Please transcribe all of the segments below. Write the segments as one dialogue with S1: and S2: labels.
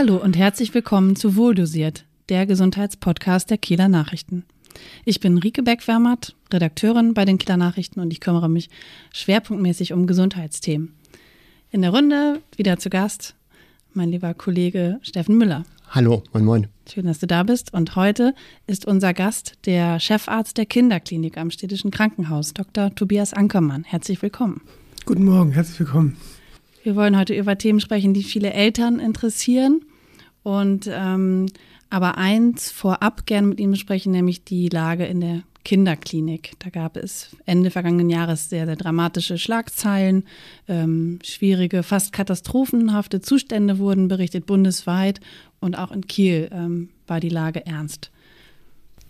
S1: Hallo und herzlich willkommen zu Wohldosiert, der Gesundheitspodcast der Kieler Nachrichten. Ich bin Rike Beckwärmert, Redakteurin bei den Kieler Nachrichten und ich kümmere mich schwerpunktmäßig um Gesundheitsthemen. In der Runde wieder zu Gast mein lieber Kollege Steffen Müller.
S2: Hallo, moin moin.
S1: Schön, dass du da bist. Und heute ist unser Gast der Chefarzt der Kinderklinik am Städtischen Krankenhaus, Dr. Tobias Ankermann. Herzlich willkommen.
S3: Guten Morgen, herzlich willkommen.
S1: Wir wollen heute über Themen sprechen, die viele Eltern interessieren. Und ähm, aber eins vorab gerne mit Ihnen besprechen, nämlich die Lage in der Kinderklinik. Da gab es Ende vergangenen Jahres sehr, sehr dramatische Schlagzeilen. Ähm, schwierige, fast katastrophenhafte Zustände wurden berichtet bundesweit und auch in Kiel ähm, war die Lage ernst.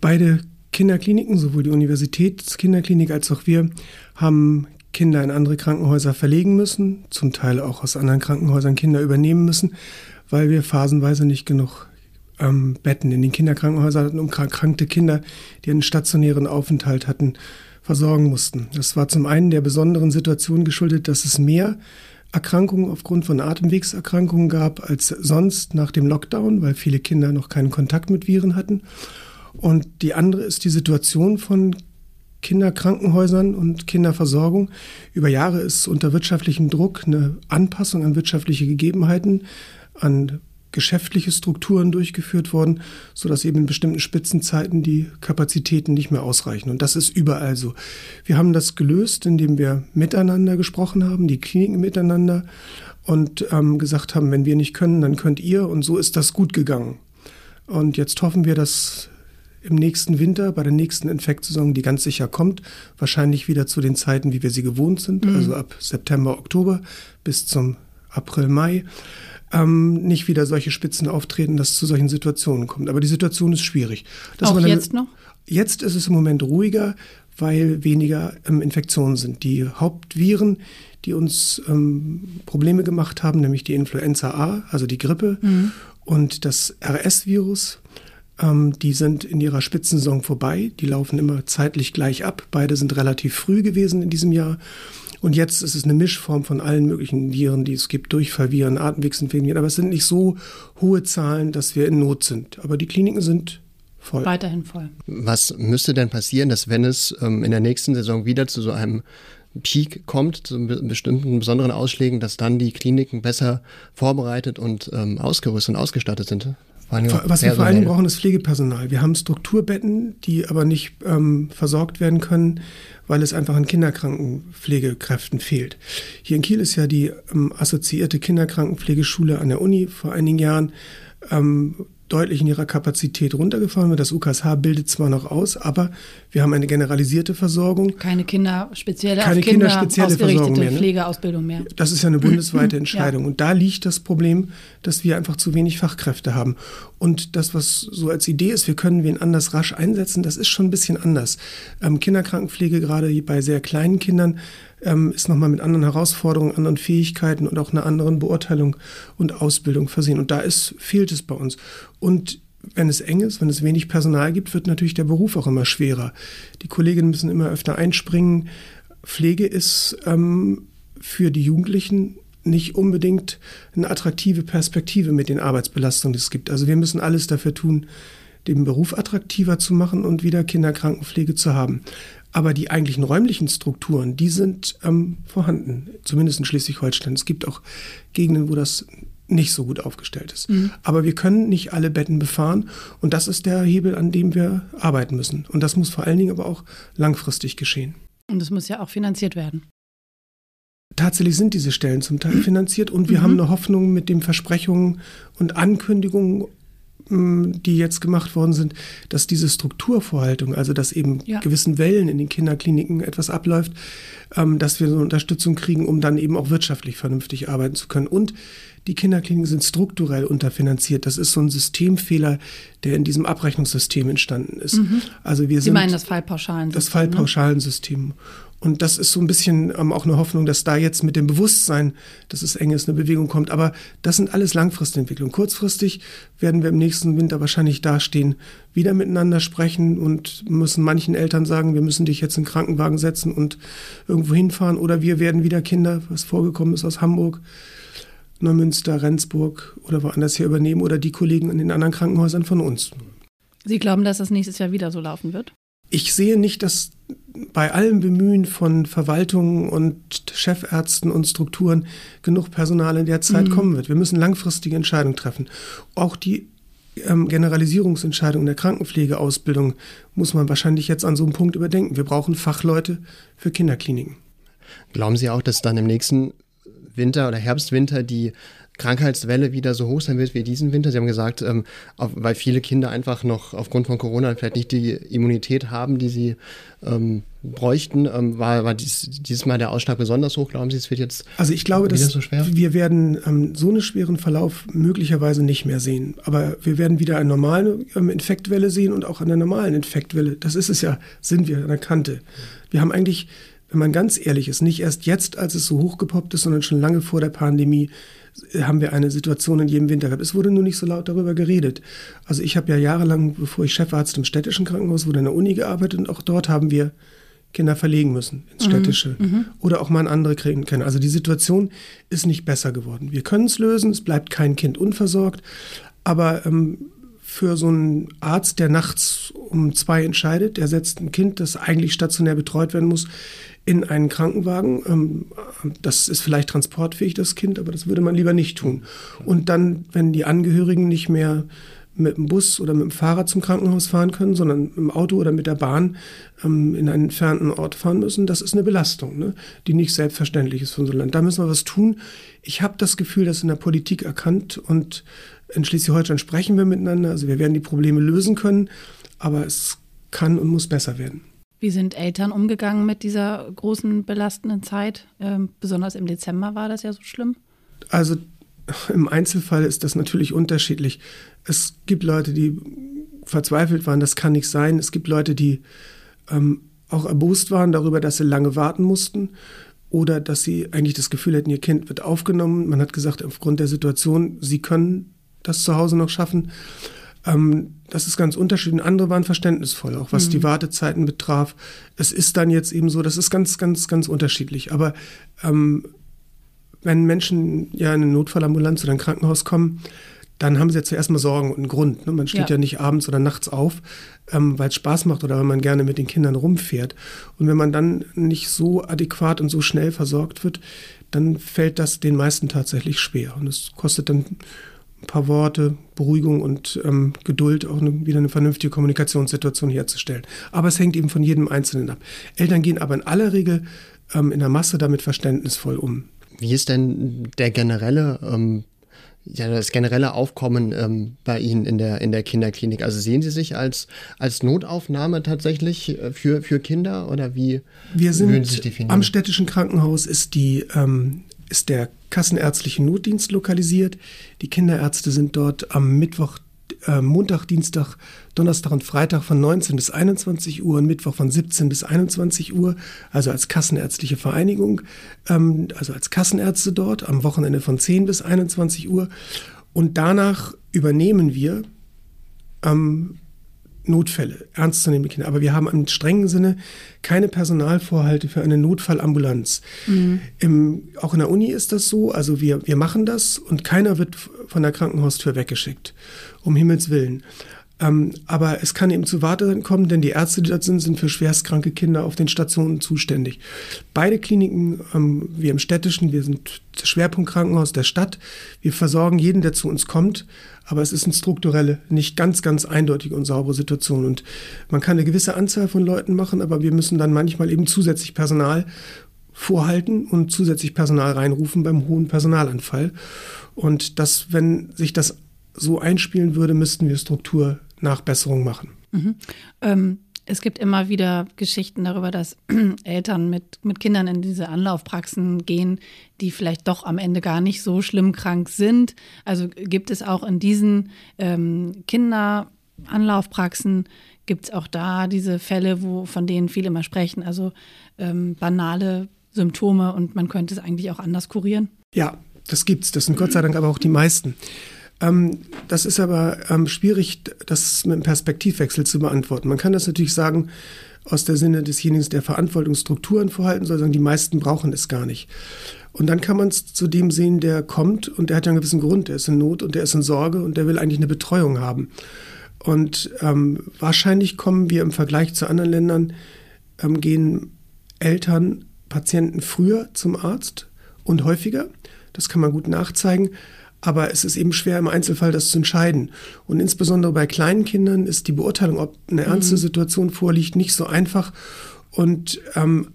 S3: Beide Kinderkliniken, sowohl die Universitätskinderklinik als auch wir, haben Kinder in andere Krankenhäuser verlegen müssen, zum Teil auch aus anderen Krankenhäusern Kinder übernehmen müssen, weil wir phasenweise nicht genug ähm, Betten in den Kinderkrankenhäusern hatten, um erkrankte Kinder, die einen stationären Aufenthalt hatten, versorgen mussten. Das war zum einen der besonderen Situation geschuldet, dass es mehr Erkrankungen aufgrund von Atemwegserkrankungen gab als sonst nach dem Lockdown, weil viele Kinder noch keinen Kontakt mit Viren hatten. Und die andere ist die Situation von Kinderkrankenhäusern und Kinderversorgung. Über Jahre ist unter wirtschaftlichem Druck eine Anpassung an wirtschaftliche Gegebenheiten, an geschäftliche Strukturen durchgeführt worden, sodass eben in bestimmten Spitzenzeiten die Kapazitäten nicht mehr ausreichen. Und das ist überall so. Wir haben das gelöst, indem wir miteinander gesprochen haben, die Kliniken miteinander und ähm, gesagt haben, wenn wir nicht können, dann könnt ihr. Und so ist das gut gegangen. Und jetzt hoffen wir, dass im nächsten Winter, bei der nächsten Infektsaison, die ganz sicher kommt, wahrscheinlich wieder zu den Zeiten, wie wir sie gewohnt sind, mhm. also ab September, Oktober bis zum April, Mai, ähm, nicht wieder solche Spitzen auftreten, dass es zu solchen Situationen kommt. Aber die Situation ist schwierig.
S1: Dass Auch jetzt noch?
S3: Jetzt ist es im Moment ruhiger, weil weniger ähm, Infektionen sind. Die Hauptviren, die uns ähm, Probleme gemacht haben, nämlich die Influenza A, also die Grippe, mhm. und das RS-Virus, ähm, die sind in ihrer Spitzensaison vorbei. Die laufen immer zeitlich gleich ab. Beide sind relativ früh gewesen in diesem Jahr. Und jetzt ist es eine Mischform von allen möglichen Viren, die es gibt, Durchfallviren, Atemwegsinfektionen. Aber es sind nicht so hohe Zahlen, dass wir in Not sind. Aber die Kliniken sind voll.
S1: Weiterhin voll.
S2: Was müsste denn passieren, dass wenn es ähm, in der nächsten Saison wieder zu so einem Peak kommt, zu bestimmten besonderen Ausschlägen, dass dann die Kliniken besser vorbereitet und ähm, ausgerüstet und ausgestattet sind?
S3: Was wir vor allem brauchen, ist Pflegepersonal. Wir haben Strukturbetten, die aber nicht ähm, versorgt werden können, weil es einfach an Kinderkrankenpflegekräften fehlt. Hier in Kiel ist ja die ähm, assoziierte Kinderkrankenpflegeschule an der Uni vor einigen Jahren ähm, deutlich in ihrer Kapazität runtergefahren wird. Das UKSH bildet zwar noch aus, aber wir haben eine generalisierte Versorgung.
S1: Keine Kinder spezielle,
S3: Keine Kinder spezielle Versorgung mehr.
S1: Ne? Pflegeausbildung mehr.
S3: Das ist ja eine bundesweite Entscheidung. Ja. Und da liegt das Problem, dass wir einfach zu wenig Fachkräfte haben. Und das, was so als Idee ist, wir können wen anders rasch einsetzen, das ist schon ein bisschen anders. Ähm, Kinderkrankenpflege, gerade bei sehr kleinen Kindern, ähm, ist nochmal mit anderen Herausforderungen, anderen Fähigkeiten und auch einer anderen Beurteilung und Ausbildung versehen. Und da ist, fehlt es bei uns. Und wenn es eng ist, wenn es wenig Personal gibt, wird natürlich der Beruf auch immer schwerer. Die Kolleginnen müssen immer öfter einspringen. Pflege ist ähm, für die Jugendlichen nicht unbedingt eine attraktive Perspektive mit den Arbeitsbelastungen, die es gibt. Also wir müssen alles dafür tun, den Beruf attraktiver zu machen und wieder Kinderkrankenpflege zu haben. Aber die eigentlichen räumlichen Strukturen, die sind ähm, vorhanden, zumindest in Schleswig-Holstein. Es gibt auch Gegenden, wo das nicht so gut aufgestellt ist. Mhm. Aber wir können nicht alle Betten befahren und das ist der Hebel, an dem wir arbeiten müssen. Und das muss vor allen Dingen aber auch langfristig geschehen.
S1: Und es muss ja auch finanziert werden.
S3: Tatsächlich sind diese Stellen zum Teil finanziert und wir mhm. haben eine Hoffnung mit den Versprechungen und Ankündigungen die jetzt gemacht worden sind, dass diese Strukturvorhaltung, also dass eben ja. gewissen Wellen in den Kinderkliniken etwas abläuft, ähm, dass wir so eine Unterstützung kriegen, um dann eben auch wirtschaftlich vernünftig arbeiten zu können. Und die Kinderkliniken sind strukturell unterfinanziert. Das ist so ein Systemfehler, der in diesem Abrechnungssystem entstanden ist. Mhm.
S1: Also wir Sie sind meinen das Fallpauschalensystem?
S3: Das Fallpauschalensystem. Ne? Und das ist so ein bisschen ähm, auch eine Hoffnung, dass da jetzt mit dem Bewusstsein, dass es eng ist, eine Bewegung kommt. Aber das sind alles langfristige Entwicklungen. Kurzfristig werden wir im nächsten Winter wahrscheinlich dastehen, wieder miteinander sprechen und müssen manchen Eltern sagen, wir müssen dich jetzt in den Krankenwagen setzen und irgendwo hinfahren. Oder wir werden wieder Kinder, was vorgekommen ist aus Hamburg, Neumünster, Rendsburg oder woanders her übernehmen oder die Kollegen in den anderen Krankenhäusern von uns.
S1: Sie glauben, dass das nächstes Jahr wieder so laufen wird?
S3: Ich sehe nicht, dass bei allem Bemühen von Verwaltungen und Chefärzten und Strukturen genug Personal in der Zeit mhm. kommen wird. Wir müssen langfristige Entscheidungen treffen. Auch die ähm, Generalisierungsentscheidung in der Krankenpflegeausbildung muss man wahrscheinlich jetzt an so einem Punkt überdenken. Wir brauchen Fachleute für Kinderkliniken.
S2: Glauben Sie auch, dass dann im nächsten Winter oder Herbstwinter die Krankheitswelle wieder so hoch sein wird wie diesen Winter. Sie haben gesagt, ähm, auf, weil viele Kinder einfach noch aufgrund von Corona vielleicht nicht die Immunität haben, die sie ähm, bräuchten. Ähm, war war dies, dieses Mal der Ausschlag besonders hoch? Glauben Sie, es wird jetzt
S3: Also ich glaube, dass so wir werden ähm, so einen schweren Verlauf möglicherweise nicht mehr sehen. Aber wir werden wieder eine normale ähm, Infektwelle sehen und auch eine normalen Infektwelle. Das ist es ja, sind wir an der Kante. Wir haben eigentlich wenn man ganz ehrlich ist, nicht erst jetzt, als es so hochgepoppt ist, sondern schon lange vor der Pandemie, haben wir eine Situation in jedem Winter gehabt. Es wurde nur nicht so laut darüber geredet. Also ich habe ja jahrelang, bevor ich Chefarzt im städtischen Krankenhaus wurde, an der Uni gearbeitet und auch dort haben wir Kinder verlegen müssen ins mhm. städtische mhm. oder auch mal in andere kriegen können. Also die Situation ist nicht besser geworden. Wir können es lösen, es bleibt kein Kind unversorgt, aber ähm, für so einen Arzt, der nachts um zwei entscheidet, der setzt ein Kind, das eigentlich stationär betreut werden muss, in einen Krankenwagen. Ähm, das ist vielleicht transportfähig, das Kind, aber das würde man lieber nicht tun. Und dann, wenn die Angehörigen nicht mehr mit dem Bus oder mit dem Fahrrad zum Krankenhaus fahren können, sondern dem Auto oder mit der Bahn ähm, in einen entfernten Ort fahren müssen, das ist eine Belastung, ne? die nicht selbstverständlich ist für unser Land. Da müssen wir was tun. Ich habe das Gefühl, dass in der Politik erkannt und in Schleswig-Holstein sprechen wir miteinander. Also wir werden die Probleme lösen können, aber es kann und muss besser werden.
S1: Wie sind Eltern umgegangen mit dieser großen belastenden Zeit? Ähm, besonders im Dezember war das ja so schlimm.
S3: Also im Einzelfall ist das natürlich unterschiedlich. Es gibt Leute, die verzweifelt waren, das kann nicht sein. Es gibt Leute, die ähm, auch erbost waren darüber, dass sie lange warten mussten oder dass sie eigentlich das Gefühl hätten, ihr Kind wird aufgenommen. Man hat gesagt, aufgrund der Situation, sie können das zu Hause noch schaffen. Ähm, das ist ganz unterschiedlich. Andere waren verständnisvoll, auch was mhm. die Wartezeiten betraf. Es ist dann jetzt eben so, das ist ganz, ganz, ganz unterschiedlich. Aber ähm, wenn Menschen ja in eine Notfallambulanz oder ein Krankenhaus kommen, dann haben sie ja zuerst mal Sorgen und einen Grund. Ne? Man steht ja. ja. nicht abends oder nachts auf, ähm, weil es Spaß macht oder weil man gerne mit den Kindern rumfährt. Und wenn man dann nicht so adäquat und so schnell versorgt wird, dann fällt das den meisten tatsächlich schwer. Und es kostet dann ein paar Worte, Beruhigung und ähm, Geduld, auch eine, wieder eine vernünftige Kommunikationssituation herzustellen. Aber es hängt eben von jedem Einzelnen ab. Eltern gehen aber in aller Regel ähm, in der Masse damit verständnisvoll um.
S2: Wie ist denn der generelle ähm ja, das generelle Aufkommen ähm, bei Ihnen in der, in der Kinderklinik? Also sehen Sie sich als, als Notaufnahme tatsächlich äh, für, für Kinder oder wie
S3: Wir sind Sie sich definieren? Am städtischen Krankenhaus ist die ähm, ist der kassenärztliche Notdienst lokalisiert. Die Kinderärzte sind dort am Mittwoch, äh, Montag, Dienstag, Donnerstag und Freitag von 19 bis 21 Uhr und Mittwoch von 17 bis 21 Uhr, also als kassenärztliche Vereinigung, ähm, also als Kassenärzte dort, am Wochenende von 10 bis 21 Uhr. Und danach übernehmen wir ähm, Notfälle, ernstzunehmende Kinder. Aber wir haben im strengen Sinne keine Personalvorhalte für eine Notfallambulanz. Mhm. Im, auch in der Uni ist das so. Also wir, wir machen das und keiner wird von der Krankenhaustür weggeschickt. Um Himmels Willen. Ähm, aber es kann eben zu Wartezeiten kommen, denn die Ärzte, die dort sind, sind für schwerstkranke Kinder auf den Stationen zuständig. Beide Kliniken, ähm, wir im städtischen, wir sind das Schwerpunktkrankenhaus der Stadt. Wir versorgen jeden, der zu uns kommt. Aber es ist eine strukturelle, nicht ganz, ganz eindeutige und saubere Situation. Und man kann eine gewisse Anzahl von Leuten machen, aber wir müssen dann manchmal eben zusätzlich Personal vorhalten und zusätzlich Personal reinrufen beim hohen Personalanfall. Und das, wenn sich das so einspielen würde, müssten wir Strukturnachbesserungen machen.
S1: Mhm. Ähm, es gibt immer wieder Geschichten darüber, dass Eltern mit, mit Kindern in diese Anlaufpraxen gehen, die vielleicht doch am Ende gar nicht so schlimm krank sind. Also gibt es auch in diesen ähm, Kinderanlaufpraxen, gibt es auch da diese Fälle, wo, von denen viele immer sprechen, also ähm, banale Symptome und man könnte es eigentlich auch anders kurieren?
S3: Ja, das gibt's. Das sind Gott sei Dank aber auch die meisten. Ähm, das ist aber ähm, schwierig, das mit einem Perspektivwechsel zu beantworten. Man kann das natürlich sagen, aus der Sinne desjenigen, der Verantwortungsstrukturen vorhalten soll, sagen, die meisten brauchen es gar nicht. Und dann kann man es zu dem sehen, der kommt und der hat ja einen gewissen Grund, der ist in Not und der ist in Sorge und der will eigentlich eine Betreuung haben. Und ähm, wahrscheinlich kommen wir im Vergleich zu anderen Ländern, ähm, gehen Eltern, Patienten früher zum Arzt und häufiger. Das kann man gut nachzeigen. Aber es ist eben schwer im Einzelfall das zu entscheiden. Und insbesondere bei kleinen Kindern ist die Beurteilung, ob eine ernste mhm. Situation vorliegt, nicht so einfach. Und ähm,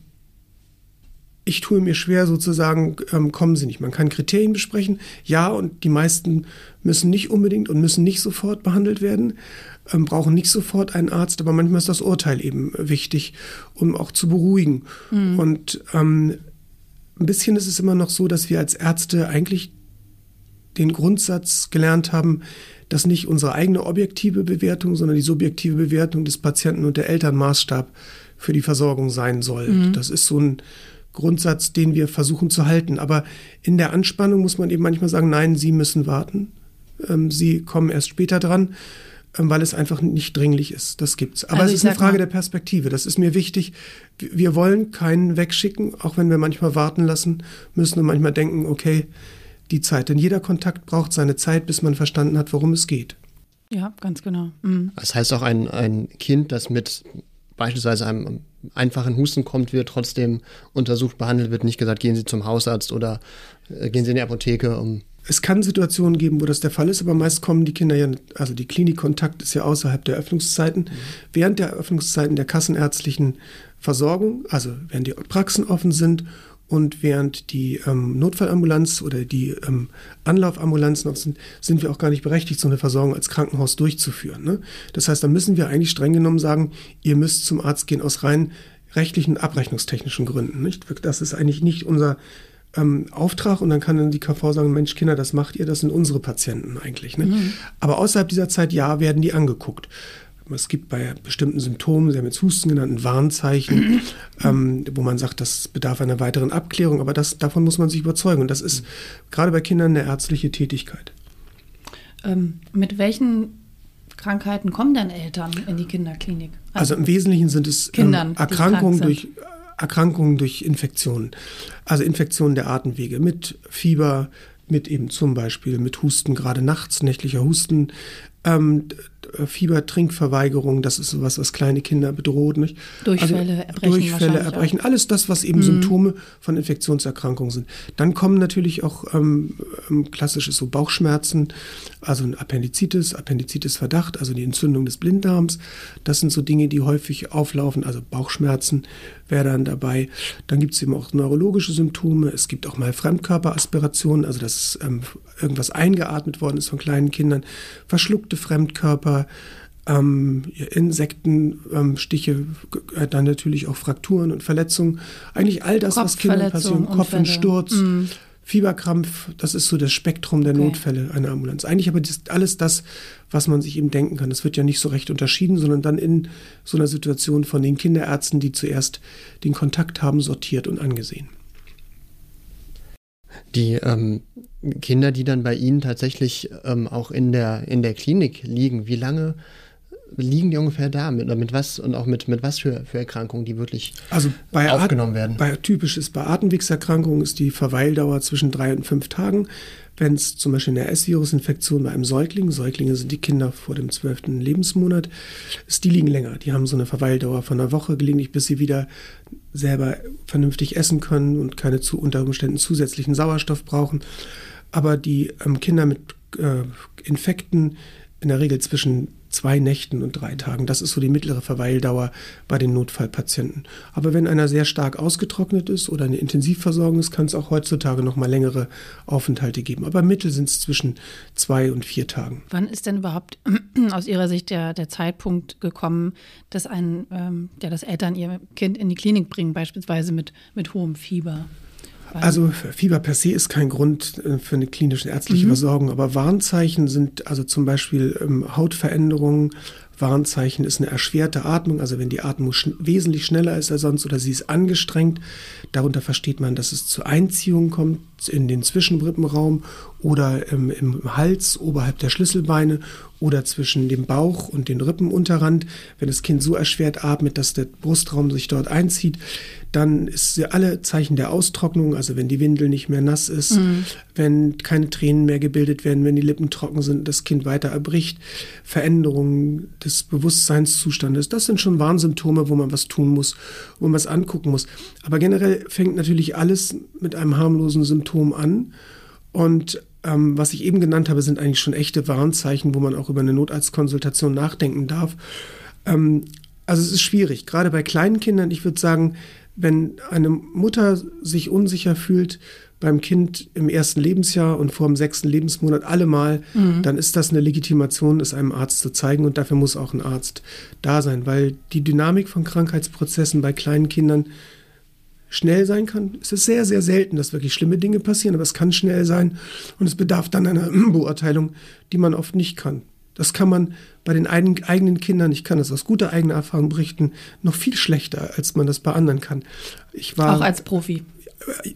S3: ich tue mir schwer sozusagen, ähm, kommen Sie nicht. Man kann Kriterien besprechen, ja, und die meisten müssen nicht unbedingt und müssen nicht sofort behandelt werden, ähm, brauchen nicht sofort einen Arzt, aber manchmal ist das Urteil eben wichtig, um auch zu beruhigen. Mhm. Und ähm, ein bisschen ist es immer noch so, dass wir als Ärzte eigentlich den Grundsatz gelernt haben, dass nicht unsere eigene objektive Bewertung, sondern die subjektive Bewertung des Patienten und der Eltern Maßstab für die Versorgung sein soll. Mhm. Das ist so ein Grundsatz, den wir versuchen zu halten. Aber in der Anspannung muss man eben manchmal sagen, nein, Sie müssen warten. Ähm, Sie kommen erst später dran, ähm, weil es einfach nicht dringlich ist. Das gibt's. Aber also es ist eine Frage der Perspektive. Das ist mir wichtig. Wir wollen keinen wegschicken, auch wenn wir manchmal warten lassen müssen und manchmal denken, okay, die Zeit. Denn jeder Kontakt braucht seine Zeit, bis man verstanden hat, worum es geht.
S1: Ja, ganz genau. Mhm.
S2: Das heißt auch ein, ein Kind, das mit beispielsweise einem einfachen Husten kommt, wird trotzdem untersucht, behandelt, wird nicht gesagt, gehen Sie zum Hausarzt oder äh, gehen Sie in die Apotheke. Um
S3: es kann Situationen geben, wo das der Fall ist, aber meist kommen die Kinder ja, also die Klinikkontakt ist ja außerhalb der Öffnungszeiten. Mhm. Während der Öffnungszeiten der kassenärztlichen Versorgung, also während die Praxen offen sind und während die ähm, Notfallambulanz oder die ähm, Anlaufambulanz noch sind, sind wir auch gar nicht berechtigt, so eine Versorgung als Krankenhaus durchzuführen. Ne? Das heißt, da müssen wir eigentlich streng genommen sagen, ihr müsst zum Arzt gehen aus rein rechtlichen, abrechnungstechnischen Gründen. Nicht? Das ist eigentlich nicht unser ähm, Auftrag und dann kann dann die KV sagen, Mensch, Kinder, das macht ihr, das sind unsere Patienten eigentlich. Ne? Mhm. Aber außerhalb dieser Zeit, ja, werden die angeguckt. Es gibt bei bestimmten Symptomen, Sie haben jetzt Husten genannt, ein Warnzeichen, ähm, wo man sagt, das bedarf einer weiteren Abklärung, aber das, davon muss man sich überzeugen. Und das ist gerade bei Kindern eine ärztliche Tätigkeit.
S1: Ähm, mit welchen Krankheiten kommen denn Eltern in die Kinderklinik?
S3: Also, also im Wesentlichen sind es ähm, Erkrankungen durch Erkrankungen durch Infektionen. Also Infektionen der Atemwege mit Fieber, mit eben zum Beispiel mit Husten, gerade nachts, nächtlicher Husten, ähm, Fieber, Trinkverweigerung, das ist sowas, was kleine Kinder bedroht. Nicht?
S1: Durchfälle, also, Erbrechen.
S3: Durchfälle, Erbrechen, alles das, was eben mhm. Symptome von Infektionserkrankungen sind. Dann kommen natürlich auch ähm, ähm, klassisches so Bauchschmerzen, also ein Appendizitis, Appendizitis-Verdacht, also die Entzündung des Blinddarms. Das sind so Dinge, die häufig auflaufen, also Bauchschmerzen wäre dann dabei. Dann gibt es eben auch neurologische Symptome. Es gibt auch mal Fremdkörperaspirationen, also dass ähm, irgendwas eingeatmet worden ist von kleinen Kindern. Verschluckte Fremdkörper, ähm, Insektenstiche, ähm, äh, dann natürlich auch Frakturen und Verletzungen. Eigentlich all das, was Kindern passiert. Kopfensturz. Mhm. Fieberkrampf, das ist so das Spektrum der okay. Notfälle einer Ambulanz. Eigentlich aber das, alles das, was man sich eben denken kann. Das wird ja nicht so recht unterschieden, sondern dann in so einer Situation von den Kinderärzten, die zuerst den Kontakt haben, sortiert und angesehen.
S2: Die ähm, Kinder, die dann bei Ihnen tatsächlich ähm, auch in der, in der Klinik liegen, wie lange liegen die ungefähr da? Mit, mit was und auch mit, mit was für, für Erkrankungen, die wirklich
S3: also bei
S2: aufgenommen werden?
S3: Bei typisch ist bei Atemwegserkrankungen ist die Verweildauer zwischen drei und fünf Tagen. Wenn es zum Beispiel eine S-Virus-Infektion bei einem Säugling, Säuglinge sind die Kinder vor dem zwölften Lebensmonat, ist die liegen länger. Die haben so eine Verweildauer von einer Woche, gelegentlich bis sie wieder selber vernünftig essen können und keine zu, unter Umständen zusätzlichen Sauerstoff brauchen. Aber die ähm, Kinder mit äh, Infekten in der Regel zwischen zwei Nächten und drei Tagen. Das ist so die mittlere Verweildauer bei den Notfallpatienten. Aber wenn einer sehr stark ausgetrocknet ist oder eine Intensivversorgung ist, kann es auch heutzutage noch mal längere Aufenthalte geben. Aber mittel sind es zwischen zwei und vier Tagen.
S1: Wann ist denn überhaupt aus Ihrer Sicht der, der Zeitpunkt gekommen, dass ein, ähm, ja, dass Eltern ihr Kind in die Klinik bringen, beispielsweise mit, mit hohem Fieber?
S3: Also Fieber per se ist kein Grund äh, für eine klinische ärztliche mhm. Versorgung, aber Warnzeichen sind also zum Beispiel ähm, Hautveränderungen, Warnzeichen ist eine erschwerte Atmung, also wenn die Atmung sch wesentlich schneller ist als sonst oder sie ist angestrengt. Darunter versteht man, dass es zu Einziehungen kommt in den Zwischenrippenraum oder ähm, im Hals oberhalb der Schlüsselbeine oder zwischen dem Bauch und den Rippenunterrand. Wenn das Kind so erschwert atmet, dass der Brustraum sich dort einzieht, dann ist sie alle Zeichen der Austrocknung, also wenn die Windel nicht mehr nass ist, mhm. wenn keine Tränen mehr gebildet werden, wenn die Lippen trocken sind, das Kind weiter erbricht, Veränderungen des Bewusstseinszustandes, das sind schon Warnsymptome, wo man was tun muss, wo man was angucken muss. Aber generell fängt natürlich alles mit einem harmlosen Symptom an und ähm, was ich eben genannt habe, sind eigentlich schon echte Warnzeichen, wo man auch über eine Notarztkonsultation nachdenken darf. Ähm, also es ist schwierig, gerade bei kleinen Kindern. Ich würde sagen, wenn eine Mutter sich unsicher fühlt beim Kind im ersten Lebensjahr und vor dem sechsten Lebensmonat allemal, mhm. dann ist das eine Legitimation, es einem Arzt zu zeigen und dafür muss auch ein Arzt da sein, weil die Dynamik von Krankheitsprozessen bei kleinen Kindern schnell sein kann. Es ist sehr, sehr selten, dass wirklich schlimme Dinge passieren, aber es kann schnell sein und es bedarf dann einer Beurteilung, die man oft nicht kann. Das kann man bei den eigenen Kindern, ich kann das aus guter eigener Erfahrung berichten, noch viel schlechter, als man das bei anderen kann.
S1: Ich war, Auch als Profi.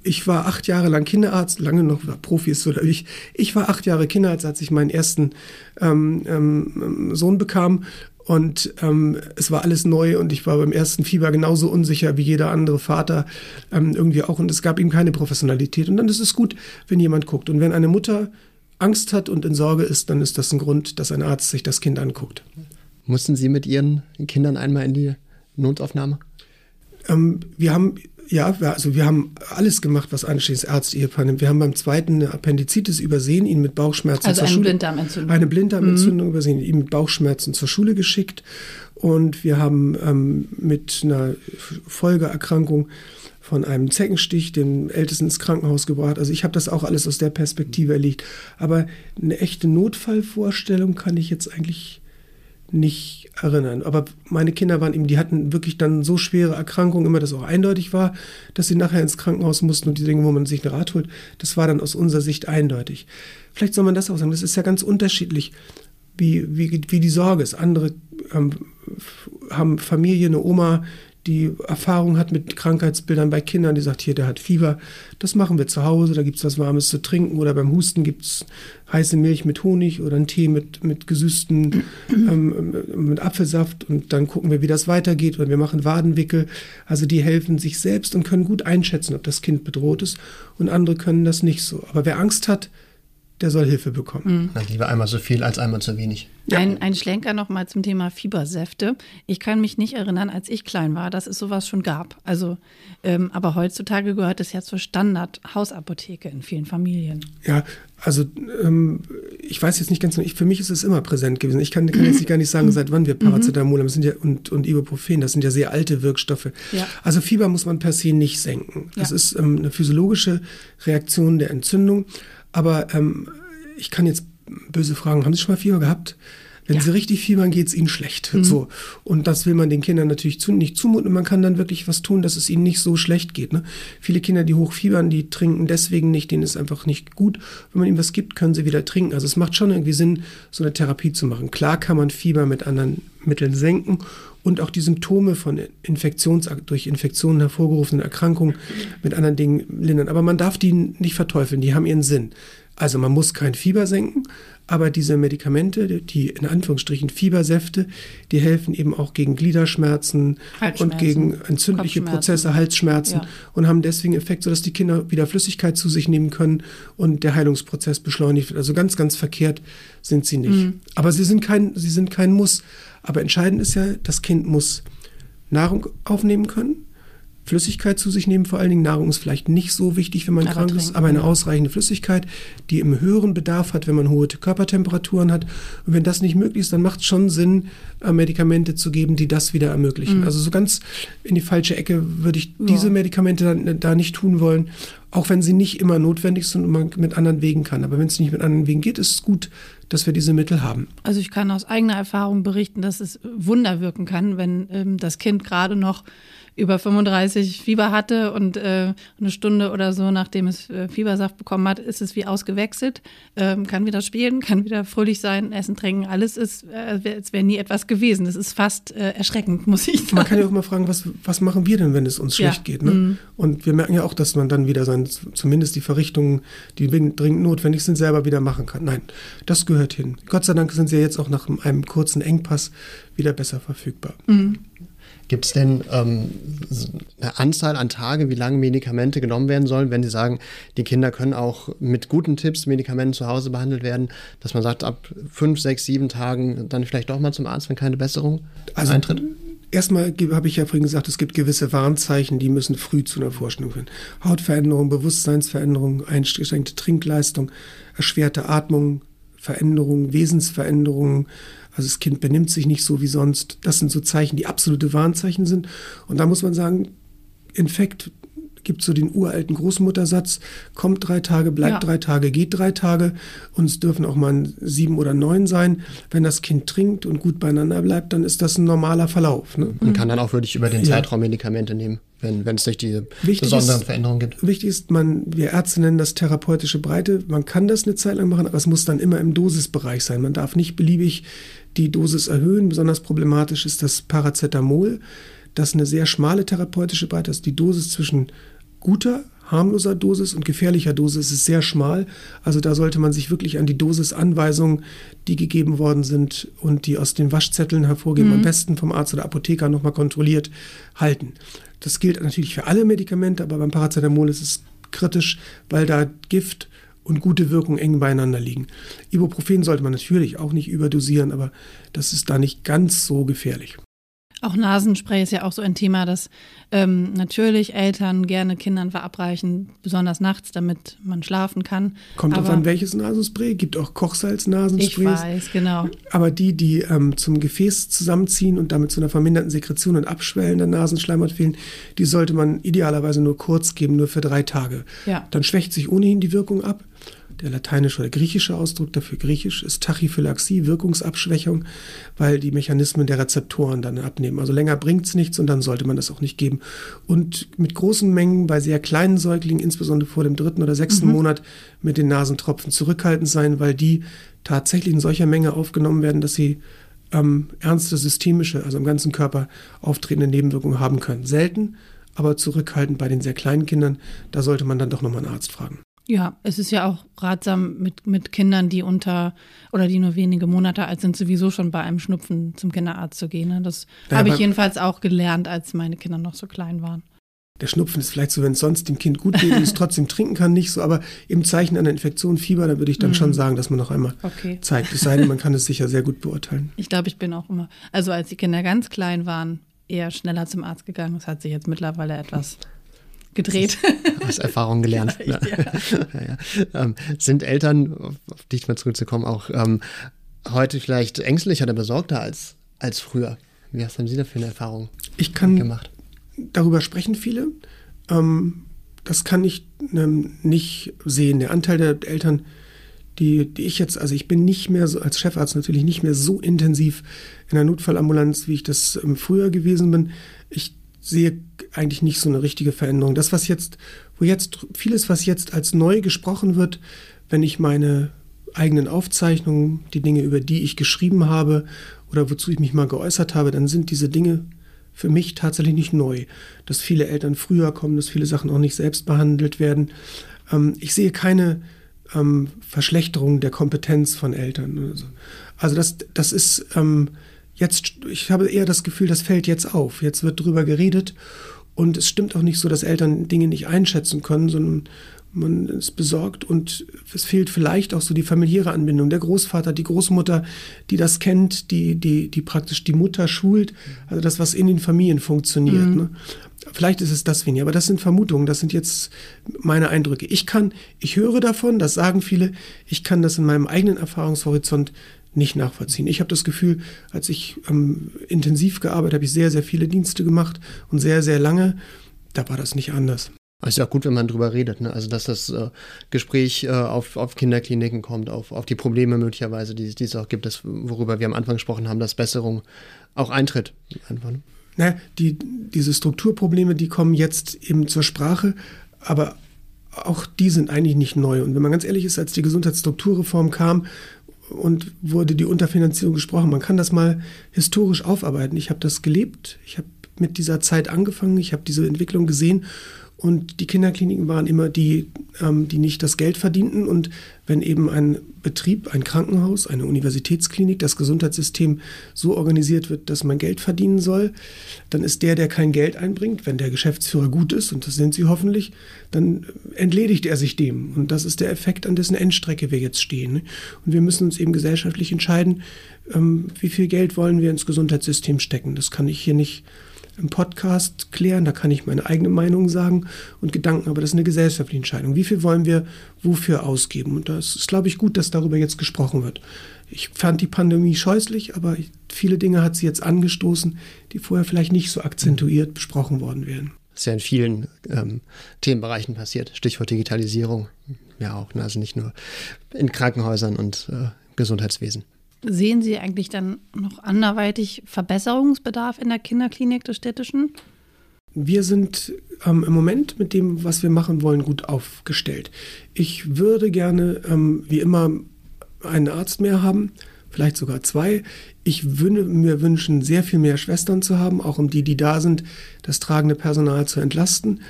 S3: Ich war acht Jahre lang Kinderarzt, lange noch Profi ist oder ich. Ich war acht Jahre Kinderarzt, als ich meinen ersten ähm, ähm, Sohn bekam. Und ähm, es war alles neu und ich war beim ersten Fieber genauso unsicher wie jeder andere Vater ähm, irgendwie auch. Und es gab ihm keine Professionalität. Und dann ist es gut, wenn jemand guckt. Und wenn eine Mutter Angst hat und in Sorge ist, dann ist das ein Grund, dass ein Arzt sich das Kind anguckt.
S2: Mussten Sie mit Ihren Kindern einmal in die Notaufnahme?
S3: Ähm, wir haben ja, also wir haben alles gemacht, was ansteht, Arzt-Ehepaar nimmt. Wir haben beim zweiten eine Appendizitis übersehen, ihn mit Bauchschmerzen
S1: also
S3: zur
S1: eine
S3: Schule.
S1: Blinddarmentzündung.
S3: Eine Blinddarmentzündung mhm. übersehen, ihn mit Bauchschmerzen zur Schule geschickt. Und wir haben ähm, mit einer Folgeerkrankung von einem Zeckenstich den Ältesten ins Krankenhaus gebracht. Also ich habe das auch alles aus der Perspektive erlebt. Aber eine echte Notfallvorstellung kann ich jetzt eigentlich nicht erinnern. Aber meine Kinder waren eben, die hatten wirklich dann so schwere Erkrankungen, immer das auch eindeutig war, dass sie nachher ins Krankenhaus mussten und die Dinge, wo man sich einen Rat holt, das war dann aus unserer Sicht eindeutig. Vielleicht soll man das auch sagen, das ist ja ganz unterschiedlich, wie, wie, wie die Sorge ist. Andere ähm, haben Familie, eine Oma, die Erfahrung hat mit Krankheitsbildern bei Kindern, die sagt, hier, der hat Fieber, das machen wir zu Hause, da gibt es was Warmes zu trinken oder beim Husten gibt es heiße Milch mit Honig oder einen Tee mit, mit gesüßten, ähm, mit Apfelsaft und dann gucken wir, wie das weitergeht oder wir machen Wadenwickel. Also die helfen sich selbst und können gut einschätzen, ob das Kind bedroht ist und andere können das nicht so. Aber wer Angst hat, der soll Hilfe bekommen.
S2: Mhm. lieber einmal so viel als einmal zu wenig.
S1: Ja. Ein, ein Schlenker nochmal zum Thema Fiebersäfte. Ich kann mich nicht erinnern, als ich klein war, dass es sowas schon gab. Also, ähm, aber heutzutage gehört es ja zur Standard-Hausapotheke in vielen Familien.
S3: Ja, also ähm, ich weiß jetzt nicht ganz genau, ich, für mich ist es immer präsent gewesen. Ich kann, kann jetzt gar nicht sagen, mhm. seit wann wir Paracetamol haben sind ja, und, und Ibuprofen, das sind ja sehr alte Wirkstoffe. Ja. Also Fieber muss man per se nicht senken. Das ja. ist ähm, eine physiologische Reaktion der Entzündung. Aber ähm, ich kann jetzt böse fragen, haben Sie schon mal Fieber gehabt? Wenn ja. sie richtig fiebern, geht es ihnen schlecht. Mhm. So. Und das will man den Kindern natürlich zu, nicht zumuten. Und man kann dann wirklich was tun, dass es ihnen nicht so schlecht geht. Ne? Viele Kinder, die hochfiebern, die trinken deswegen nicht, denen ist einfach nicht gut. Wenn man ihnen was gibt, können sie wieder trinken. Also es macht schon irgendwie Sinn, so eine Therapie zu machen. Klar kann man Fieber mit anderen Mitteln senken und auch die Symptome von Infektions durch Infektionen hervorgerufenen Erkrankungen mit anderen Dingen lindern. Aber man darf die nicht verteufeln, die haben ihren Sinn. Also man muss kein Fieber senken, aber diese Medikamente, die in Anführungsstrichen Fiebersäfte, die helfen eben auch gegen Gliederschmerzen und gegen entzündliche Prozesse, Halsschmerzen ja. und haben deswegen Effekt, sodass die Kinder wieder Flüssigkeit zu sich nehmen können und der Heilungsprozess beschleunigt wird. Also ganz, ganz verkehrt sind sie nicht. Mhm. Aber sie sind kein, sie sind kein Muss. Aber entscheidend ist ja, das Kind muss Nahrung aufnehmen können Flüssigkeit zu sich nehmen. Vor allen Dingen Nahrung ist vielleicht nicht so wichtig, wenn man aber krank trinken, ist, aber eine ausreichende Flüssigkeit, die im höheren Bedarf hat, wenn man hohe Körpertemperaturen hat. Und wenn das nicht möglich ist, dann macht es schon Sinn, äh, Medikamente zu geben, die das wieder ermöglichen. Mhm. Also so ganz in die falsche Ecke würde ich ja. diese Medikamente dann, da nicht tun wollen, auch wenn sie nicht immer notwendig sind und man mit anderen Wegen kann. Aber wenn es nicht mit anderen Wegen geht, ist es gut, dass wir diese Mittel haben.
S1: Also ich kann aus eigener Erfahrung berichten, dass es Wunder wirken kann, wenn ähm, das Kind gerade noch über 35 Fieber hatte und äh, eine Stunde oder so, nachdem es äh, Fiebersaft bekommen hat, ist es wie ausgewechselt, ähm, kann wieder spielen, kann wieder fröhlich sein, essen, trinken, alles ist, äh, als wäre nie etwas gewesen. Das ist fast äh, erschreckend, muss ich sagen.
S3: Man kann ja auch mal fragen, was, was machen wir denn, wenn es uns schlecht ja. geht? Ne? Mhm. Und wir merken ja auch, dass man dann wieder sein, zumindest die Verrichtungen, die dringend notwendig sind, selber wieder machen kann. Nein, das gehört hin. Gott sei Dank sind sie ja jetzt auch nach einem kurzen Engpass wieder besser verfügbar. Mhm.
S2: Gibt es denn ähm, eine Anzahl an Tage, wie lange Medikamente genommen werden sollen, wenn Sie sagen, die Kinder können auch mit guten Tipps Medikamenten zu Hause behandelt werden, dass man sagt, ab fünf, sechs, sieben Tagen dann vielleicht doch mal zum Arzt, wenn keine Besserung also, eintritt?
S3: Erstmal habe ich ja vorhin gesagt, es gibt gewisse Warnzeichen, die müssen früh zu einer Vorstellung führen. Hautveränderung, Bewusstseinsveränderung, eingeschränkte Trinkleistung, erschwerte Atmung, Veränderungen, Wesensveränderungen, also das Kind benimmt sich nicht so wie sonst. Das sind so Zeichen, die absolute Warnzeichen sind. Und da muss man sagen, Infekt gibt so den uralten Großmuttersatz, kommt drei Tage, bleibt ja. drei Tage, geht drei Tage. Und es dürfen auch mal sieben oder neun sein. Wenn das Kind trinkt und gut beieinander bleibt, dann ist das ein normaler Verlauf. Ne?
S2: Man kann dann auch wirklich über den Zeitraum Medikamente nehmen, wenn, wenn es nicht diese wichtig besonderen
S3: ist,
S2: Veränderungen gibt.
S3: Wichtig ist, man, wir Ärzte nennen das therapeutische Breite. Man kann das eine Zeit lang machen, aber es muss dann immer im Dosisbereich sein. Man darf nicht beliebig die Dosis erhöhen. Besonders problematisch ist das Paracetamol, das eine sehr schmale therapeutische Breite ist. Die Dosis zwischen guter, harmloser Dosis und gefährlicher Dosis ist sehr schmal. Also da sollte man sich wirklich an die Dosisanweisungen, die gegeben worden sind und die aus den Waschzetteln hervorgehen, mhm. am besten vom Arzt oder Apotheker nochmal kontrolliert halten. Das gilt natürlich für alle Medikamente, aber beim Paracetamol ist es kritisch, weil da Gift und gute Wirkung eng beieinander liegen. Ibuprofen sollte man natürlich auch nicht überdosieren, aber das ist da nicht ganz so gefährlich.
S1: Auch Nasenspray ist ja auch so ein Thema, das ähm, natürlich Eltern gerne Kindern verabreichen, besonders nachts, damit man schlafen kann.
S3: Kommt drauf an, welches Nasenspray. Gibt auch Kochsalz-Nasensprays. Ich
S1: weiß, genau.
S3: Aber die, die ähm, zum Gefäß zusammenziehen und damit zu einer verminderten Sekretion und Abschwellen der Nasenschleimhaut fehlen, die sollte man idealerweise nur kurz geben, nur für drei Tage. Ja. Dann schwächt sich ohnehin die Wirkung ab. Der lateinische oder griechische Ausdruck dafür griechisch ist Tachyphylaxie, Wirkungsabschwächung, weil die Mechanismen der Rezeptoren dann abnehmen. Also länger bringt es nichts und dann sollte man das auch nicht geben. Und mit großen Mengen bei sehr kleinen Säuglingen, insbesondere vor dem dritten oder sechsten mhm. Monat, mit den Nasentropfen zurückhaltend sein, weil die tatsächlich in solcher Menge aufgenommen werden, dass sie ähm, ernste systemische, also im ganzen Körper auftretende Nebenwirkungen haben können. Selten, aber zurückhaltend bei den sehr kleinen Kindern, da sollte man dann doch nochmal einen Arzt fragen.
S1: Ja, es ist ja auch ratsam mit, mit Kindern, die unter oder die nur wenige Monate alt sind, sowieso schon bei einem Schnupfen zum Kinderarzt zu gehen. Ne? Das ja, habe ich jedenfalls auch gelernt, als meine Kinder noch so klein waren.
S3: Der Schnupfen ist vielleicht so, wenn es sonst dem Kind gut geht und es trotzdem trinken kann, nicht so, aber im Zeichen einer Infektion, Fieber, da würde ich dann mhm. schon sagen, dass man noch einmal okay. zeigt. Es sei denn, man kann es sicher sehr gut beurteilen.
S1: Ich glaube, ich bin auch immer, also als die Kinder ganz klein waren, eher schneller zum Arzt gegangen. Das hat sich jetzt mittlerweile etwas gedreht.
S2: Aus Erfahrung gelernt. ja. ja, ähm, sind Eltern, auf dich mal zurückzukommen, auch ähm, heute vielleicht ängstlicher oder besorgter als, als früher? Wie hast haben Sie da für eine Erfahrung
S3: ich kann gemacht? Darüber sprechen viele. Ähm, das kann ich ähm, nicht sehen. Der Anteil der Eltern, die, die ich jetzt, also ich bin nicht mehr so, als Chefarzt natürlich nicht mehr so intensiv in der Notfallambulanz, wie ich das ähm, früher gewesen bin. Ich sehe eigentlich nicht so eine richtige Veränderung. Das, was jetzt, wo jetzt, vieles, was jetzt als neu gesprochen wird, wenn ich meine eigenen Aufzeichnungen, die Dinge, über die ich geschrieben habe oder wozu ich mich mal geäußert habe, dann sind diese Dinge für mich tatsächlich nicht neu. Dass viele Eltern früher kommen, dass viele Sachen auch nicht selbst behandelt werden. Ähm, ich sehe keine ähm, Verschlechterung der Kompetenz von Eltern. Also, das, das ist, ähm, jetzt, ich habe eher das Gefühl, das fällt jetzt auf. Jetzt wird drüber geredet und es stimmt auch nicht so, dass Eltern Dinge nicht einschätzen können, sondern man ist besorgt und es fehlt vielleicht auch so die familiäre Anbindung. Der Großvater, die Großmutter, die das kennt, die, die, die praktisch die Mutter schult, also das, was in den Familien funktioniert. Mhm. Ne? Vielleicht ist es das weniger, aber das sind Vermutungen, das sind jetzt meine Eindrücke. Ich kann, ich höre davon, das sagen viele, ich kann das in meinem eigenen Erfahrungshorizont nicht nachvollziehen. Ich habe das Gefühl, als ich ähm, intensiv gearbeitet habe, ich sehr, sehr viele Dienste gemacht und sehr, sehr lange. Da war das nicht anders.
S2: Es ist ja auch gut, wenn man drüber redet, ne? Also dass das äh, Gespräch äh, auf, auf Kinderkliniken kommt, auf, auf die Probleme möglicherweise, die, die es auch gibt, das, worüber wir am Anfang gesprochen haben, dass Besserung auch eintritt. Einfach,
S3: ne? na, die, diese Strukturprobleme, die kommen jetzt eben zur Sprache, aber auch die sind eigentlich nicht neu. Und wenn man ganz ehrlich ist, als die Gesundheitsstrukturreform kam und wurde die Unterfinanzierung gesprochen, man kann das mal historisch aufarbeiten. Ich habe das gelebt, ich habe mit dieser Zeit angefangen, ich habe diese Entwicklung gesehen und die Kinderkliniken waren immer die, ähm, die nicht das Geld verdienten. Und wenn eben ein Betrieb, ein Krankenhaus, eine Universitätsklinik, das Gesundheitssystem so organisiert wird, dass man Geld verdienen soll, dann ist der, der kein Geld einbringt, wenn der Geschäftsführer gut ist, und das sind sie hoffentlich, dann entledigt er sich dem. Und das ist der Effekt, an dessen Endstrecke wir jetzt stehen. Und wir müssen uns eben gesellschaftlich entscheiden, ähm, wie viel Geld wollen wir ins Gesundheitssystem stecken. Das kann ich hier nicht im Podcast klären, da kann ich meine eigene Meinung sagen und Gedanken, aber das ist eine gesellschaftliche Entscheidung. Wie viel wollen wir wofür ausgeben? Und das ist, glaube ich, gut, dass darüber jetzt gesprochen wird. Ich fand die Pandemie scheußlich, aber viele Dinge hat sie jetzt angestoßen, die vorher vielleicht nicht so akzentuiert besprochen worden wären.
S2: Das ist ja in vielen ähm, Themenbereichen passiert. Stichwort Digitalisierung. Ja, auch. Ne? Also nicht nur in Krankenhäusern und äh, Gesundheitswesen.
S1: Sehen Sie eigentlich dann noch anderweitig Verbesserungsbedarf in der Kinderklinik des Städtischen?
S3: Wir sind ähm, im Moment mit dem, was wir machen wollen, gut aufgestellt. Ich würde gerne, ähm, wie immer, einen Arzt mehr haben, vielleicht sogar zwei. Ich würde mir wünschen, sehr viel mehr Schwestern zu haben, auch um die, die da sind, das tragende Personal zu entlasten.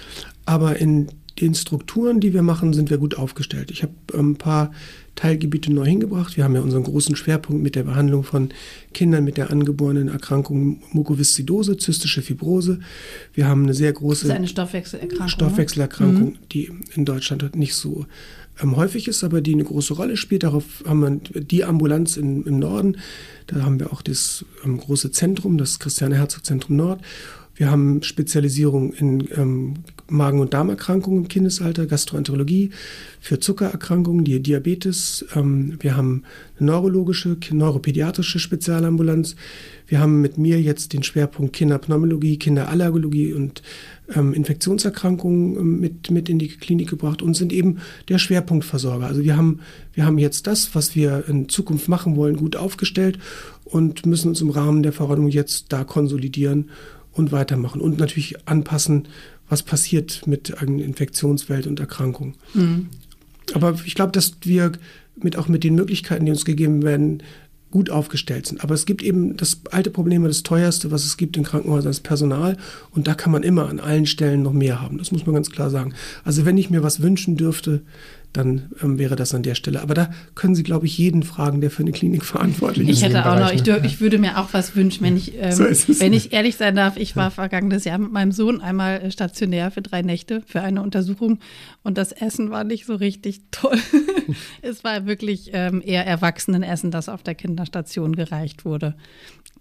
S3: Aber in den Strukturen, die wir machen, sind wir gut aufgestellt. Ich habe ähm, ein paar Teilgebiete neu hingebracht. Wir haben ja unseren großen Schwerpunkt mit der Behandlung von Kindern mit der angeborenen Erkrankung Mukoviszidose, zystische Fibrose. Wir haben eine sehr große
S1: das ist eine Stoffwechselerkrankung, ne?
S3: Stoffwechselerkrankung mhm. die in Deutschland nicht so ähm, häufig ist, aber die eine große Rolle spielt. Darauf haben wir die Ambulanz in, im Norden. Da haben wir auch das ähm, große Zentrum, das Christiane Herzog Zentrum Nord. Wir haben Spezialisierung in ähm, Magen- und Darmerkrankungen im Kindesalter, Gastroenterologie, für Zuckererkrankungen, die Diabetes. Ähm, wir haben eine neurologische, neuropädiatrische Spezialambulanz. Wir haben mit mir jetzt den Schwerpunkt Kinderpneumologie, Kinderallergologie und ähm, Infektionserkrankungen ähm, mit, mit in die Klinik gebracht und sind eben der Schwerpunktversorger. Also wir haben, wir haben jetzt das, was wir in Zukunft machen wollen, gut aufgestellt und müssen uns im Rahmen der Verordnung jetzt da konsolidieren und weitermachen und natürlich anpassen, was passiert mit Infektionswelt und Erkrankungen. Mhm. Aber ich glaube, dass wir mit, auch mit den Möglichkeiten, die uns gegeben werden, gut aufgestellt sind. Aber es gibt eben das alte Problem, das teuerste, was es gibt in Krankenhäusern, ist Personal. Und da kann man immer an allen Stellen noch mehr haben. Das muss man ganz klar sagen. Also wenn ich mir was wünschen dürfte, dann ähm, wäre das an der Stelle. Aber da können Sie, glaube ich, jeden fragen, der für eine Klinik verantwortlich
S1: ist. Ich hätte auch noch, ich, ne? ich, würde mir auch was wünschen, wenn ich, ähm, so wenn ich ehrlich sein darf. Ich war vergangenes Jahr mit meinem Sohn einmal äh, stationär für drei Nächte für eine Untersuchung und das Essen war nicht so richtig toll. es war wirklich ähm, eher Erwachsenenessen, das auf der Kinderstation gereicht wurde.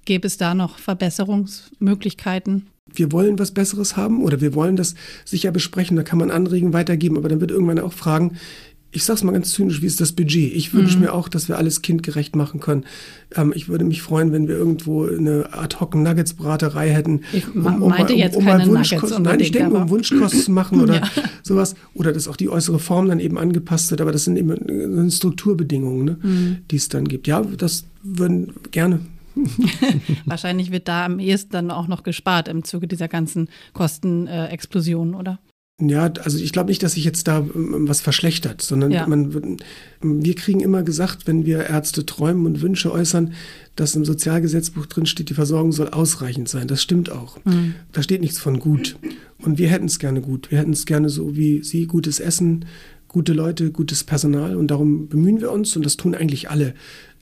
S1: Gäbe es da noch Verbesserungsmöglichkeiten?
S3: Wir wollen was Besseres haben oder wir wollen das sicher besprechen, da kann man Anregen weitergeben, aber dann wird irgendwann auch fragen, ich sag's mal ganz zynisch, wie ist das Budget? Ich wünsche mhm. mir auch, dass wir alles kindgerecht machen können. Ähm, ich würde mich freuen, wenn wir irgendwo eine ad-hoc Nuggets-Braterei hätten.
S1: Ich um, um, meinte um, jetzt um, keine Nuggets
S3: Nein, ich denke, um Wunschkost zu machen oder ja. sowas. Oder dass auch die äußere Form dann eben angepasst wird. Aber das sind eben Strukturbedingungen, ne, mhm. die es dann gibt. Ja, das würden gerne
S1: Wahrscheinlich wird da am ehesten dann auch noch gespart im Zuge dieser ganzen Kostenexplosion, oder?
S3: Ja, also ich glaube nicht, dass sich jetzt da ähm, was verschlechtert, sondern ja. man, wir kriegen immer gesagt, wenn wir Ärzte träumen und Wünsche äußern, dass im Sozialgesetzbuch drin steht, die Versorgung soll ausreichend sein. Das stimmt auch. Mhm. Da steht nichts von gut. Und wir hätten es gerne gut. Wir hätten es gerne so wie Sie, gutes Essen, gute Leute, gutes Personal und darum bemühen wir uns und das tun eigentlich alle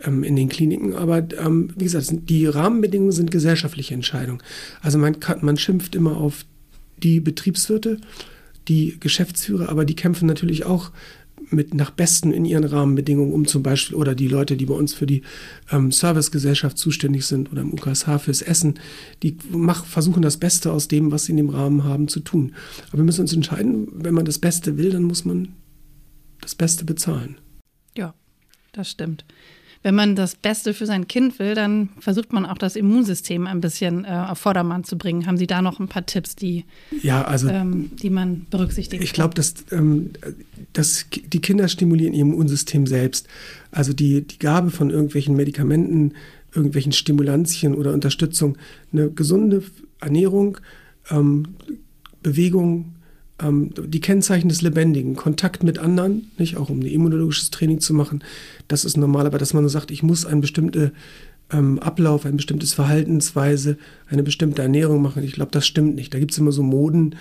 S3: ähm, in den Kliniken. Aber ähm, wie gesagt, die Rahmenbedingungen sind gesellschaftliche Entscheidungen. Also man, kann, man schimpft immer auf die Betriebswirte, die Geschäftsführer, aber die kämpfen natürlich auch mit nach Besten in ihren Rahmenbedingungen um zum Beispiel oder die Leute, die bei uns für die ähm, Servicegesellschaft zuständig sind oder im UKSH fürs Essen, die mach, versuchen das Beste aus dem, was sie in dem Rahmen haben, zu tun. Aber wir müssen uns entscheiden, wenn man das Beste will, dann muss man das Beste bezahlen.
S1: Ja, das stimmt. Wenn man das Beste für sein Kind will, dann versucht man auch das Immunsystem ein bisschen äh, auf Vordermann zu bringen. Haben Sie da noch ein paar Tipps, die,
S3: ja, also,
S1: ähm, die man berücksichtigen
S3: ich kann? Ich glaube, dass, ähm, dass die Kinder stimulieren ihr Immunsystem selbst. Also die, die Gabe von irgendwelchen Medikamenten, irgendwelchen Stimulantien oder Unterstützung, eine gesunde Ernährung, ähm, Bewegung, ähm, die Kennzeichen des Lebendigen, Kontakt mit anderen, nicht auch um ein immunologisches Training zu machen. Das ist normal, aber dass man sagt, ich muss eine bestimmte ähm, Ablauf, ein bestimmtes Verhaltensweise, eine bestimmte Ernährung machen. Ich glaube, das stimmt nicht. Da gibt es immer so Moden.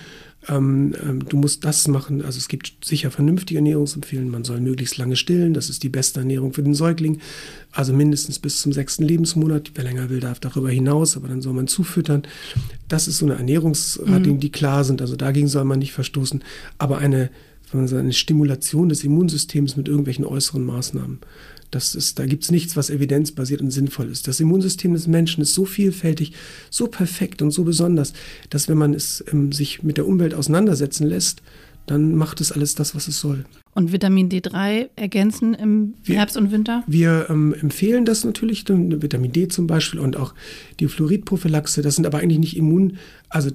S3: Ähm, ähm, du musst das machen. Also es gibt sicher vernünftige Ernährungsempfehlungen. Man soll möglichst lange stillen. Das ist die beste Ernährung für den Säugling. Also mindestens bis zum sechsten Lebensmonat. Wer länger will, darf darüber hinaus, aber dann soll man zufüttern. Das ist so eine Ernährungsratio, mhm. die klar sind. Also dagegen soll man nicht verstoßen. Aber eine, eine Stimulation des Immunsystems mit irgendwelchen äußeren Maßnahmen das ist, da gibt es nichts, was evidenzbasiert und sinnvoll ist. Das Immunsystem des Menschen ist so vielfältig, so perfekt und so besonders, dass wenn man es ähm, sich mit der Umwelt auseinandersetzen lässt, dann macht es alles das, was es soll.
S1: Und Vitamin D3 ergänzen im wir, Herbst und Winter?
S3: Wir ähm, empfehlen das natürlich, Vitamin D zum Beispiel und auch die Fluoridprophylaxe. Das sind aber eigentlich nicht Immun, also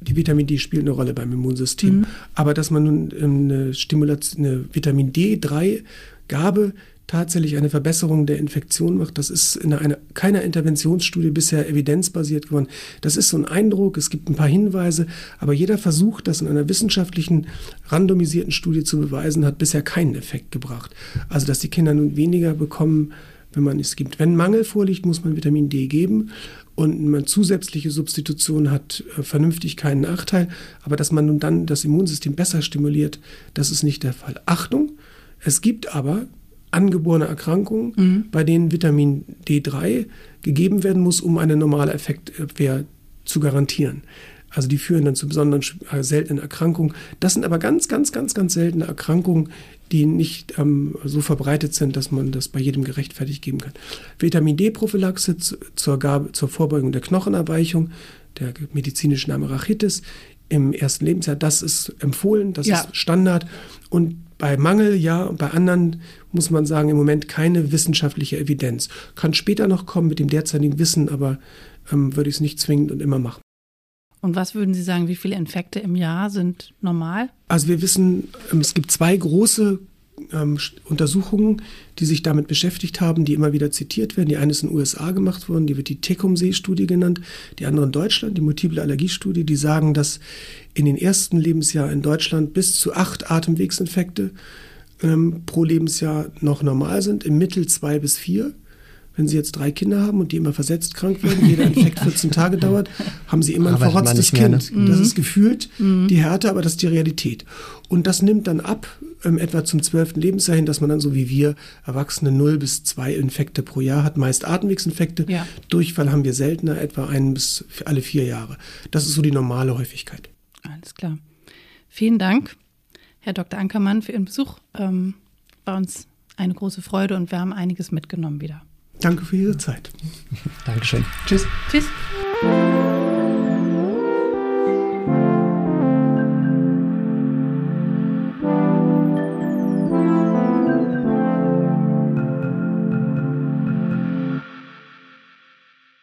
S3: die Vitamin D spielt eine Rolle beim Immunsystem. Mhm. Aber dass man nun ähm, eine Stimulation, eine Vitamin D3-Gabe tatsächlich eine Verbesserung der Infektion macht. Das ist in einer, keiner Interventionsstudie bisher evidenzbasiert geworden. Das ist so ein Eindruck, es gibt ein paar Hinweise, aber jeder Versuch, das in einer wissenschaftlichen, randomisierten Studie zu beweisen, hat bisher keinen Effekt gebracht. Also, dass die Kinder nun weniger bekommen, wenn man es gibt. Wenn Mangel vorliegt, muss man Vitamin D geben und man zusätzliche Substitution hat äh, vernünftig keinen Nachteil. Aber dass man nun dann das Immunsystem besser stimuliert, das ist nicht der Fall. Achtung, es gibt aber angeborene Erkrankungen, mhm. bei denen Vitamin D3 gegeben werden muss, um eine normale Effektabwehr zu garantieren. Also die führen dann zu besonderen äh, seltenen Erkrankungen. Das sind aber ganz, ganz, ganz, ganz seltene Erkrankungen, die nicht ähm, so verbreitet sind, dass man das bei jedem gerechtfertigt geben kann. Vitamin D-Prophylaxe zur, zur Vorbeugung der Knochenerweichung, der medizinische Name Rachitis im ersten Lebensjahr, das ist empfohlen, das ja. ist Standard. Und bei Mangel ja, bei anderen muss man sagen, im Moment keine wissenschaftliche Evidenz. Kann später noch kommen mit dem derzeitigen Wissen, aber ähm, würde ich es nicht zwingend und immer machen.
S1: Und was würden Sie sagen, wie viele Infekte im Jahr sind normal?
S3: Also wir wissen, ähm, es gibt zwei große ähm, Untersuchungen, die sich damit beschäftigt haben, die immer wieder zitiert werden. Die eine ist in den USA gemacht worden, die wird die Tecumseh-Studie genannt, die andere in Deutschland, die Multiple Allergiestudie, die sagen, dass in den ersten Lebensjahren in Deutschland bis zu acht Atemwegsinfekte ähm, pro Lebensjahr noch normal sind, im Mittel zwei bis vier. Wenn Sie jetzt drei Kinder haben und die immer versetzt krank werden, jeder Infekt 14 Tage dauert, haben Sie immer ein Arbeitet verrotztes Kind. Ne? Das ist mhm. gefühlt mhm. die Härte, aber das ist die Realität. Und das nimmt dann ab, ähm, etwa zum zwölften Lebensjahr hin, dass man dann so wie wir Erwachsene null bis zwei Infekte pro Jahr hat, meist Atemwegsinfekte. Ja. Durchfall haben wir seltener, etwa ein bis alle vier Jahre. Das ist so die normale Häufigkeit.
S1: Alles klar. Vielen Dank, Herr Dr. Ankermann, für Ihren Besuch. Ähm, war uns eine große Freude und wir haben einiges mitgenommen wieder.
S3: Danke für Ihre Zeit.
S2: Dankeschön.
S1: Tschüss. Tschüss.